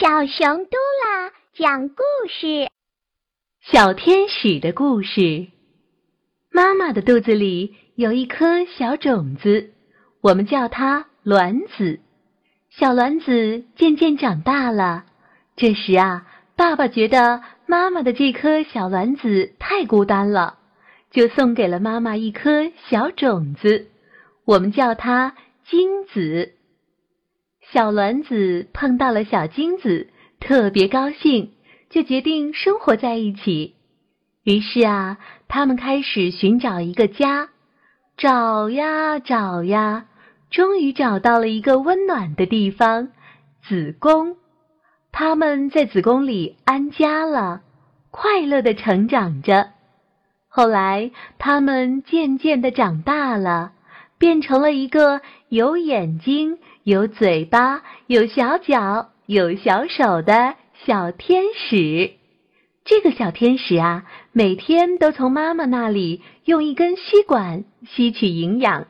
小熊嘟啦讲故事：小天使的故事。妈妈的肚子里有一颗小种子，我们叫它卵子。小卵子渐渐长大了，这时啊，爸爸觉得妈妈的这颗小卵子太孤单了，就送给了妈妈一颗小种子，我们叫它精子。小卵子碰到了小精子，特别高兴，就决定生活在一起。于是啊，他们开始寻找一个家，找呀找呀，终于找到了一个温暖的地方——子宫。他们在子宫里安家了，快乐的成长着。后来，他们渐渐的长大了，变成了一个有眼睛。有嘴巴、有小脚、有小手的小天使，这个小天使啊，每天都从妈妈那里用一根吸管吸取营养。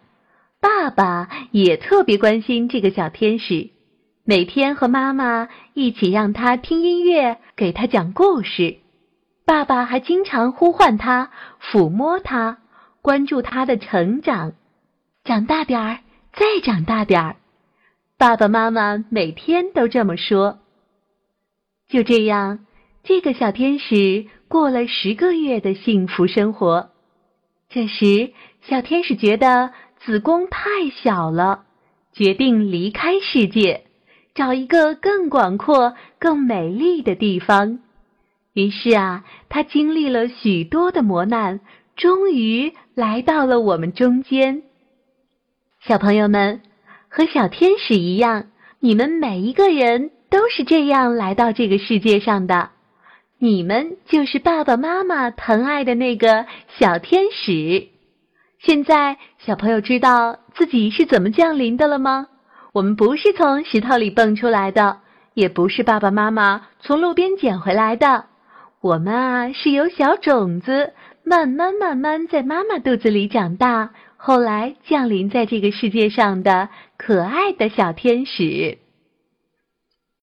爸爸也特别关心这个小天使，每天和妈妈一起让他听音乐，给他讲故事。爸爸还经常呼唤他，抚摸他，关注他的成长。长大点儿，再长大点儿。爸爸妈妈每天都这么说。就这样，这个小天使过了十个月的幸福生活。这时，小天使觉得子宫太小了，决定离开世界，找一个更广阔、更美丽的地方。于是啊，他经历了许多的磨难，终于来到了我们中间。小朋友们。和小天使一样，你们每一个人都是这样来到这个世界上的。你们就是爸爸妈妈疼爱的那个小天使。现在，小朋友知道自己是怎么降临的了吗？我们不是从石头里蹦出来的，也不是爸爸妈妈从路边捡回来的。我们啊，是由小种子慢慢慢慢在妈妈肚子里长大。后来降临在这个世界上的可爱的小天使。